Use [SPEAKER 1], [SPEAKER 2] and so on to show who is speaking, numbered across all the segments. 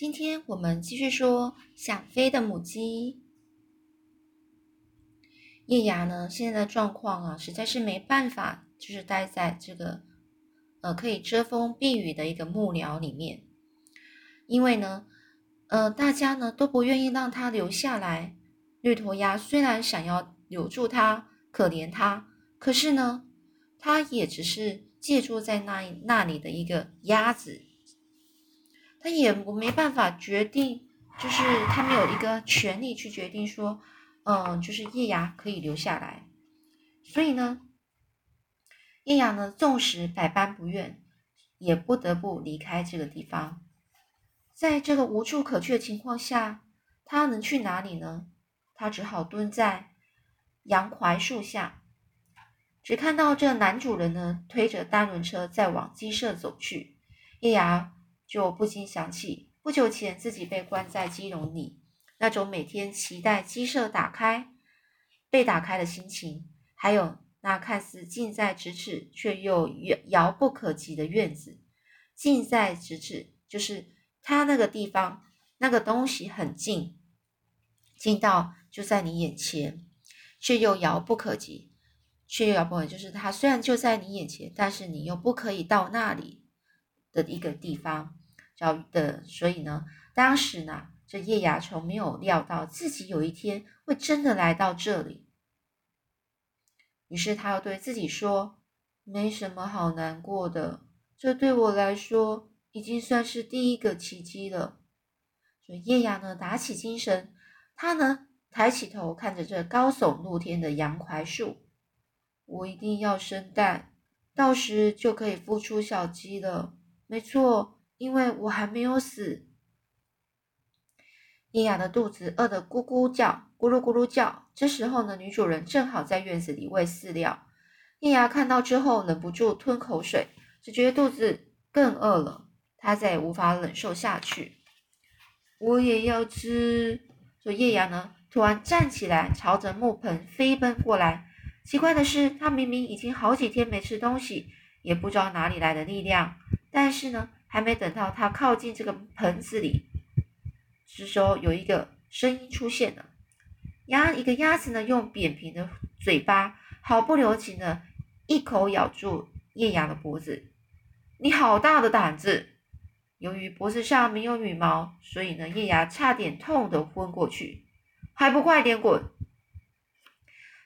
[SPEAKER 1] 今天我们继续说想飞的母鸡。叶芽呢，现在的状况啊，实在是没办法，就是待在这个呃可以遮风避雨的一个木寮里面，因为呢，呃，大家呢都不愿意让它留下来。绿头鸭虽然想要留住它，可怜它，可是呢，它也只是借住在那那里的一个鸭子。他也我没办法决定，就是他没有一个权利去决定说，嗯，就是叶芽可以留下来。所以呢，叶芽呢，纵使百般不愿，也不得不离开这个地方。在这个无处可去的情况下，他能去哪里呢？他只好蹲在杨槐树下，只看到这男主人呢推着单轮车在往鸡舍走去。叶芽。就不禁想起不久前自己被关在鸡笼里，那种每天期待鸡舍打开、被打开的心情，还有那看似近在咫尺却又遥遥不可及的院子。近在咫尺，就是它那个地方，那个东西很近，近到就在你眼前，却又遥不可及，却又遥不可及，就是它虽然就在你眼前，但是你又不可以到那里的一个地方。教育的，所以呢，当时呢，这叶芽虫没有料到自己有一天会真的来到这里，于是他又对自己说：“没什么好难过的，这对我来说已经算是第一个奇迹了。”所以叶芽呢，打起精神，他呢，抬起头看着这高耸露天的杨槐树，我一定要生蛋，到时就可以孵出小鸡了。没错。因为我还没有死，叶雅的肚子饿得咕咕叫，咕噜咕噜叫。这时候呢，女主人正好在院子里喂饲料。叶雅看到之后，忍不住吞口水，只觉得肚子更饿了。她再也无法忍受下去。我也要吃。说叶芽呢，突然站起来，朝着木盆飞奔过来。奇怪的是，她明明已经好几天没吃东西，也不知道哪里来的力量，但是呢。还没等到他靠近这个盆子里，这时候有一个声音出现了。鸭一个鸭子呢，用扁平的嘴巴毫不留情的一口咬住叶芽的脖子。你好大的胆子！由于脖子上没有羽毛，所以呢，叶芽差点痛得昏过去。还不快点滚！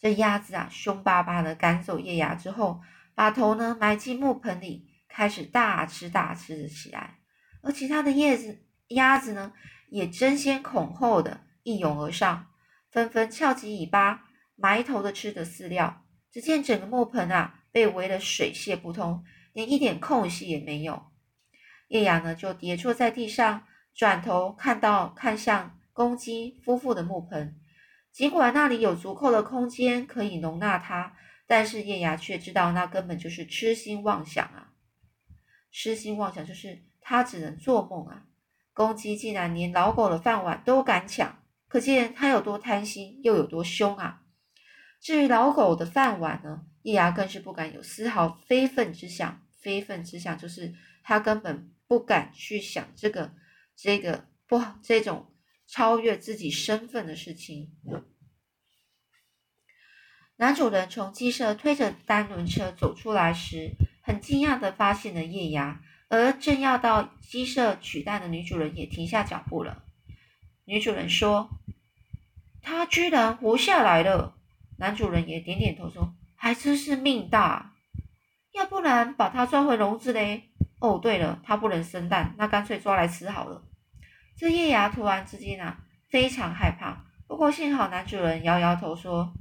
[SPEAKER 1] 这鸭子啊，凶巴巴的赶走叶芽之后，把头呢埋进木盆里。开始大吃大吃的起来，而其他的叶子鸭子呢，也争先恐后的一涌而上，纷纷翘起尾巴，埋头的吃着饲料。只见整个木盆啊，被围得水泄不通，连一点空隙也没有。叶雅呢，就跌坐在地上，转头看到看向公鸡夫妇的木盆，尽管那里有足够的空间可以容纳它，但是叶雅却知道那根本就是痴心妄想啊。痴心妄想，就是他只能做梦啊！公鸡竟然连老狗的饭碗都敢抢，可见他有多贪心，又有多凶啊！至于老狗的饭碗呢，叶芽更是不敢有丝毫非分之想。非分之想，就是他根本不敢去想这个、这个不这种超越自己身份的事情。男主人从鸡舍推着单轮车走出来时。很惊讶的发现了叶芽，而正要到鸡舍取蛋的女主人也停下脚步了。女主人说：“他居然活下来了。”男主人也点点头说：“还真是命大，要不然把他抓回笼子嘞。”哦，对了，他不能生蛋，那干脆抓来吃好了。这叶芽突然之间啊，非常害怕。不过幸好男主人摇摇头说：“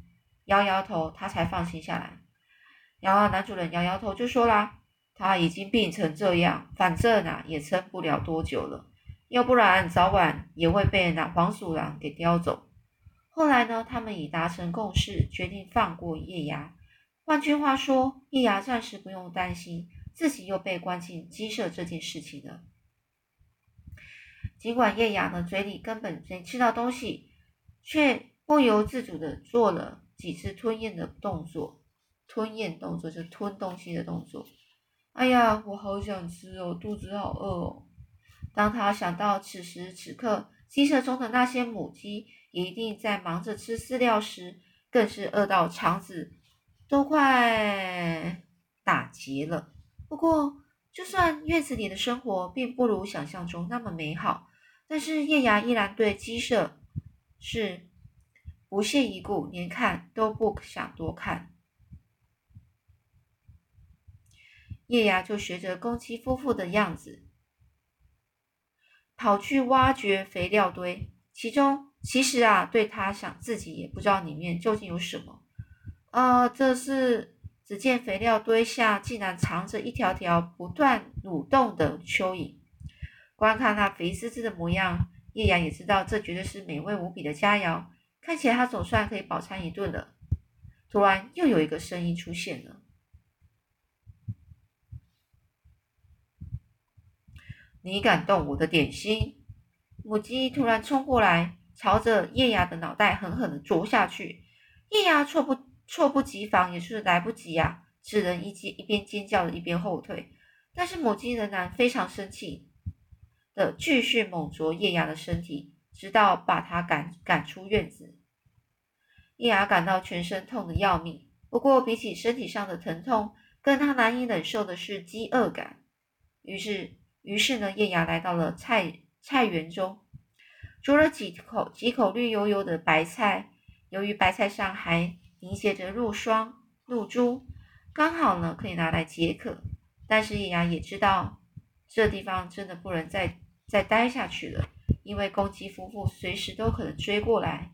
[SPEAKER 1] 摇摇头，他才放心下来。”然后男主人摇摇头就说啦：“他已经病成这样，反正啊也撑不了多久了，要不然早晚也会被那黄鼠狼给叼走。”后来呢，他们已达成共识，决定放过叶芽。换句话说，叶芽暂时不用担心自己又被关进鸡舍这件事情了。尽管叶芽呢嘴里根本没吃到东西，却不由自主的做了几次吞咽的动作。吞咽动作就吞东西的动作。哎呀，我好想吃哦，肚子好饿哦。当他想到此时此刻鸡舍中的那些母鸡一定在忙着吃饲料时，更是饿到肠子都快打结了。不过，就算院子里的生活并不如想象中那么美好，但是叶芽依然对鸡舍是不屑一顾，连看都不想多看。叶芽就学着公鸡夫妇的样子，跑去挖掘肥料堆。其中，其实啊，对他想自己也不知道里面究竟有什么。呃，这是只见肥料堆下竟然藏着一条条不断蠕动的蚯蚓。观看那肥滋滋的模样，叶芽也知道这绝对是美味无比的佳肴。看起来他总算可以饱餐一顿了。突然，又有一个声音出现了。你敢动我的点心？母鸡突然冲过来，朝着叶芽的脑袋狠狠的啄下去。叶芽措不措不及防，也是来不及呀，只能一尖一边尖叫着一边后退。但是母鸡仍然非常生气的继续猛啄叶芽的身体，直到把它赶赶出院子。叶芽感到全身痛得要命，不过比起身体上的疼痛，更他难以忍受的是饥饿感。于是。于是呢，叶芽来到了菜菜园中，啄了几口几口绿油油的白菜。由于白菜上还凝结着露霜露珠，刚好呢可以拿来解渴。但是叶芽也知道，这地方真的不能再再待下去了，因为公鸡夫妇随时都可能追过来。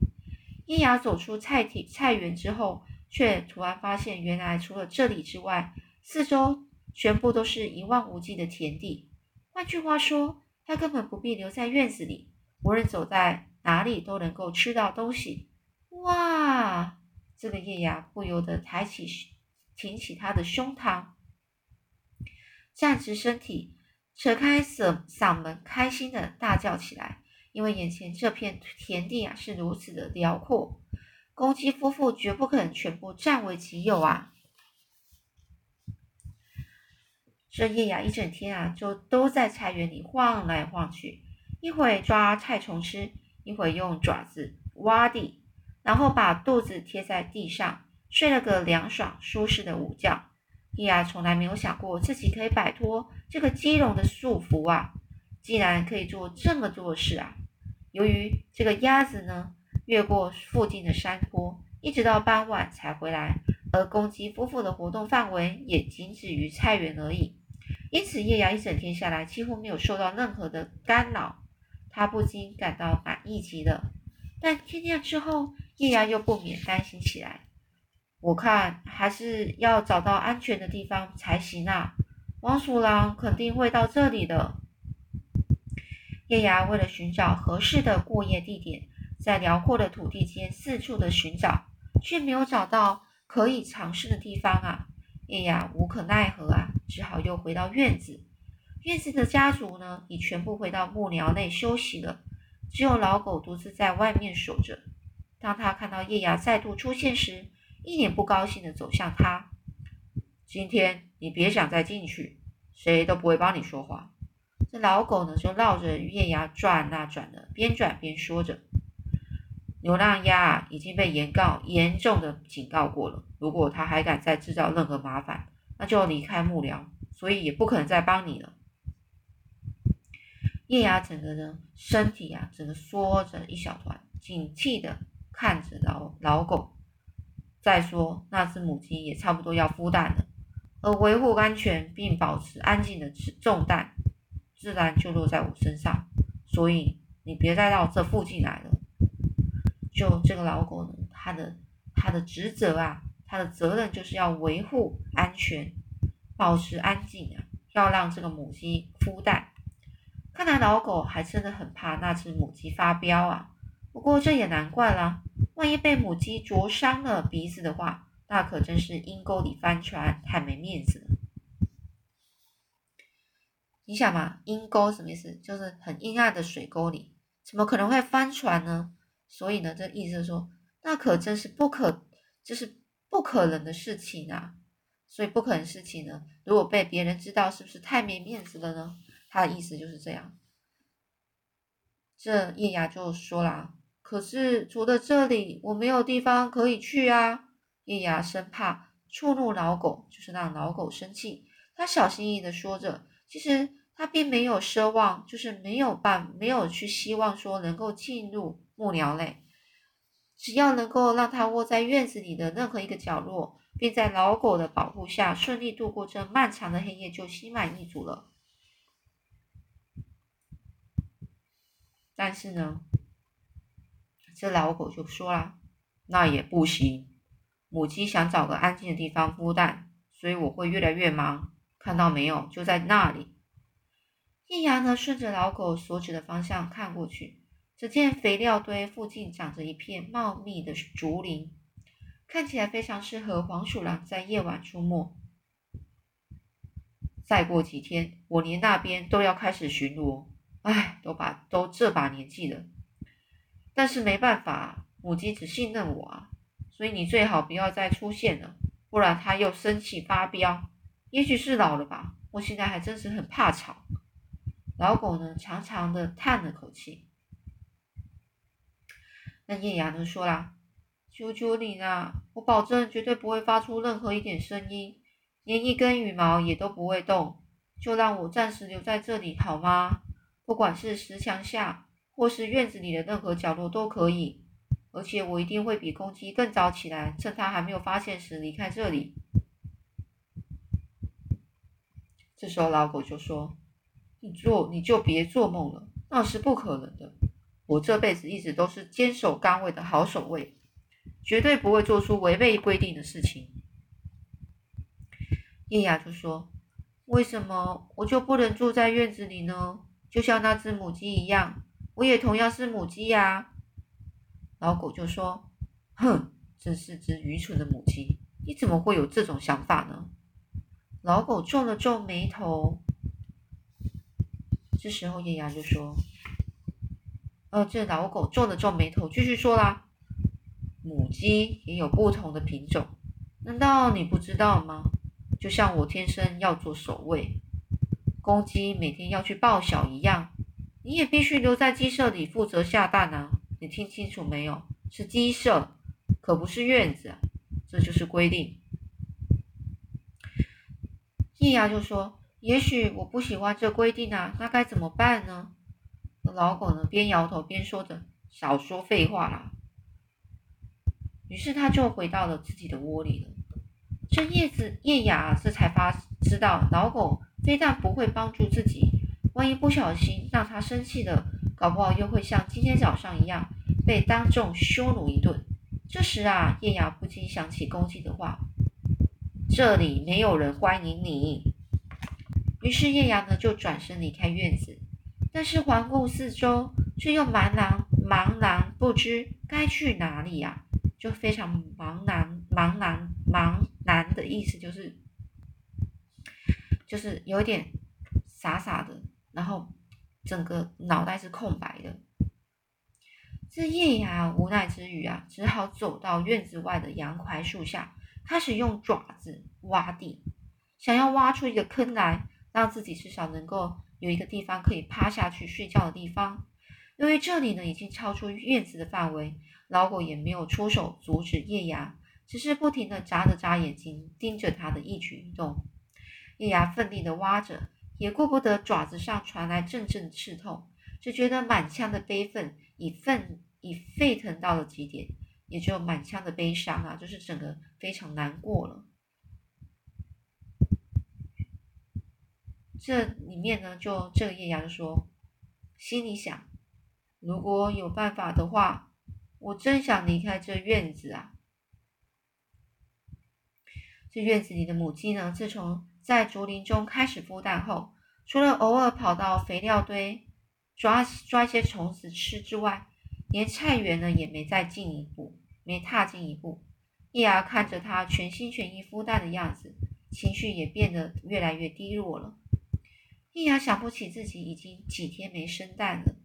[SPEAKER 1] 叶芽走出菜体菜园之后，却突然发现，原来除了这里之外，四周全部都是一望无际的田地。换句话说，他根本不必留在院子里，无论走在哪里都能够吃到东西。哇！这个叶芽不由得抬起、挺起他的胸膛，站直身体，扯开嗓嗓门，开心的大叫起来。因为眼前这片田地啊是如此的辽阔，公鸡夫妇绝不可能全部占为己有啊！这叶芽一整天啊，就都在菜园里晃来晃去，一会抓菜虫吃，一会用爪子挖地，然后把肚子贴在地上，睡了个凉爽舒适的午觉。叶芽从来没有想过自己可以摆脱这个鸡笼的束缚啊，竟然可以做这么多事啊！由于这个鸭子呢，越过附近的山坡，一直到傍晚才回来，而公鸡夫妇的活动范围也仅止于菜园而已。因此，叶芽一整天下来几乎没有受到任何的干扰，他不禁感到满意极了。但天亮之后，叶芽又不免担心起来。我看还是要找到安全的地方才行啊！王鼠狼肯定会到这里的。叶芽为了寻找合适的过夜地点，在辽阔的土地间四处的寻找，却没有找到可以尝试的地方啊！叶芽无可奈何啊，只好又回到院子。院子的家族呢，已全部回到木寮内休息了，只有老狗独自在外面守着。当他看到叶芽再度出现时，一脸不高兴地走向他。今天你别想再进去，谁都不会帮你说话。这老狗呢，就绕着叶芽转啊转的，边转边说着。流浪鸭已经被严告严重的警告过了，如果他还敢再制造任何麻烦，那就离开幕僚，所以也不可能再帮你了。叶芽整个人身体啊，整个缩着一小团，警惕的看着老老狗。再说，那只母鸡也差不多要孵蛋了，而维护安全并保持安静的重担，自然就落在我身上，所以你别再到这附近来了。就这个老狗呢，它的它的职责啊，它的责任就是要维护安全，保持安静啊，要让这个母鸡孵蛋。看来老狗还真的很怕那只母鸡发飙啊。不过这也难怪啦，万一被母鸡啄伤了鼻子的话，那可真是阴沟里翻船，太没面子了。你想嘛，阴沟什么意思？就是很阴暗的水沟里，怎么可能会翻船呢？所以呢，这意思是说，那可真是不可，就是不可能的事情啊。所以不可能事情呢，如果被别人知道，是不是太没面子了呢？他的意思就是这样。这叶芽就说啦：“可是除了这里，我没有地方可以去啊。”叶芽生怕触怒老狗，就是让老狗生气，他小心翼翼的说着：“其实他并没有奢望，就是没有办，没有去希望说能够进入木鸟类，只要能够让它窝在院子里的任何一个角落，并在老狗的保护下顺利度过这漫长的黑夜，就心满意足了。”但是呢，这老狗就说啦：“那也不行，母鸡想找个安静的地方孵蛋，所以我会越来越忙。看到没有？就在那里。”叶芽呢，顺着老狗所指的方向看过去，只见肥料堆附近长着一片茂密的竹林，看起来非常适合黄鼠狼在夜晚出没。再过几天，我连那边都要开始巡逻。唉，都把都这把年纪了，但是没办法，母鸡只信任我啊，所以你最好不要再出现了，不然它又生气发飙。也许是老了吧，我现在还真是很怕吵。老狗呢，长长的叹了口气。那叶芽呢说啦：“求求你啦，我保证绝对不会发出任何一点声音，连一根羽毛也都不会动，就让我暂时留在这里好吗？”不管是石墙下，或是院子里的任何角落都可以，而且我一定会比公鸡更早起来，趁它还没有发现时离开这里。这时候老狗就说：“你做你就别做梦了，那是不可能的。我这辈子一直都是坚守岗位的好守卫，绝对不会做出违背规定的事情。”叶雅就说：“为什么我就不能住在院子里呢？”就像那只母鸡一样，我也同样是母鸡呀。老狗就说：“哼，真是只愚蠢的母鸡，你怎么会有这种想法呢？”老狗皱了皱眉头。这时候叶芽就说：“呃，这老狗皱了皱眉头，继续说啦：母鸡也有不同的品种，难道你不知道吗？就像我天生要做守卫。”公鸡每天要去报晓一样，你也必须留在鸡舍里负责下蛋啊！你听清楚没有？是鸡舍，可不是院子，这就是规定。叶芽就说：“也许我不喜欢这规定啊，那该怎么办呢？”老狗呢，边摇头边说着：“少说废话啦。”于是他就回到了自己的窝里了。这叶子叶雅这才发知道老狗。非但不会帮助自己，万一不小心让他生气了，搞不好又会像今天早上一样被当众羞辱一顿。这时啊，叶雅不禁想起公鸡的话：“这里没有人欢迎你。”于是叶雅呢就转身离开院子，但是环顾四周，却又茫然茫然不知该去哪里呀，就非常茫然茫然茫然的意思就是。就是有点傻傻的，然后整个脑袋是空白的。这叶芽无奈之余啊，只好走到院子外的杨槐树下，开始用爪子挖地，想要挖出一个坑来，让自己至少能够有一个地方可以趴下去睡觉的地方。由于这里呢已经超出院子的范围，老狗也没有出手阻止叶芽，只是不停的眨着眨眼睛，盯着他的一举一动。叶芽奋力的挖着，也顾不得爪子上传来阵阵刺痛，只觉得满腔的悲愤已愤已沸腾到了极点，也只有满腔的悲伤啊，就是整个非常难过了。这里面呢，就这个叶芽就说，心里想，如果有办法的话，我真想离开这院子啊。这院子里的母鸡呢，自从在竹林中开始孵蛋后，除了偶尔跑到肥料堆抓抓些虫子吃之外，连菜园呢也没再进一步，没踏进一步。叶芽看着它全心全意孵蛋的样子，情绪也变得越来越低落了。叶芽想不起自己已经几天没生蛋了。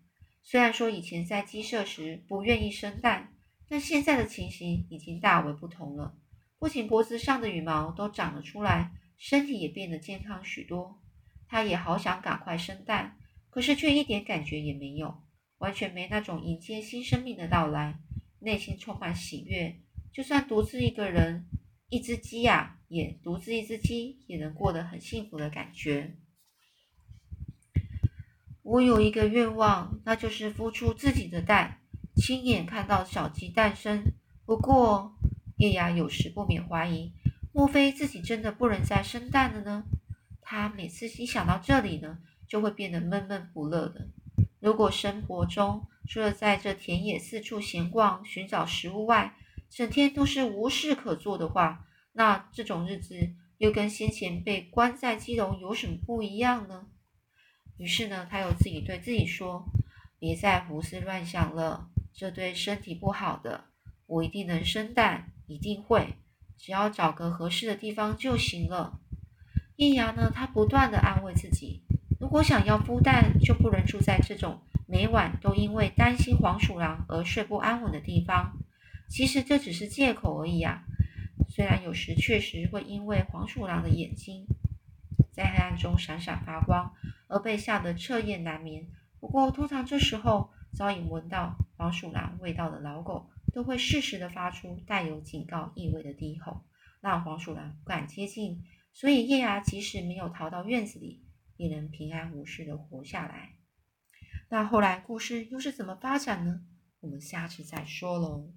[SPEAKER 1] 虽然说以前在鸡舍时不愿意生蛋，但现在的情形已经大为不同了。不仅脖子上的羽毛都长了出来。身体也变得健康许多，他也好想赶快生蛋，可是却一点感觉也没有。完全没那种迎接新生命的到来，内心充满喜悦。就算独自一个人，一只鸡呀，也独自一只鸡也能过得很幸福的感觉。我有一个愿望，那就是孵出自己的蛋，亲眼看到小鸡诞生。不过，叶芽有时不免怀疑：莫非自己真的不能再生蛋了呢？他每次一想到这里呢，就会变得闷闷不乐的。如果生活中除了在这田野四处闲逛寻找食物外，整天都是无事可做的话，那这种日子又跟先前被关在鸡笼有什么不一样呢？于是呢，他又自己对自己说：“别再胡思乱想了，这对身体不好的。我一定能生蛋，一定会，只要找个合适的地方就行了。”叶芽呢，他不断的安慰自己。如果想要孵蛋，就不能住在这种每晚都因为担心黄鼠狼而睡不安稳的地方。其实这只是借口而已啊！虽然有时确实会因为黄鼠狼的眼睛在黑暗中闪闪发光而被吓得彻夜难眠，不过通常这时候早已闻到黄鼠狼味道的老狗都会适时的发出带有警告意味的低吼，让黄鼠狼不敢接近。所以叶芽即使没有逃到院子里。也能平安无事的活下来。那后来故事又是怎么发展呢？我们下次再说喽。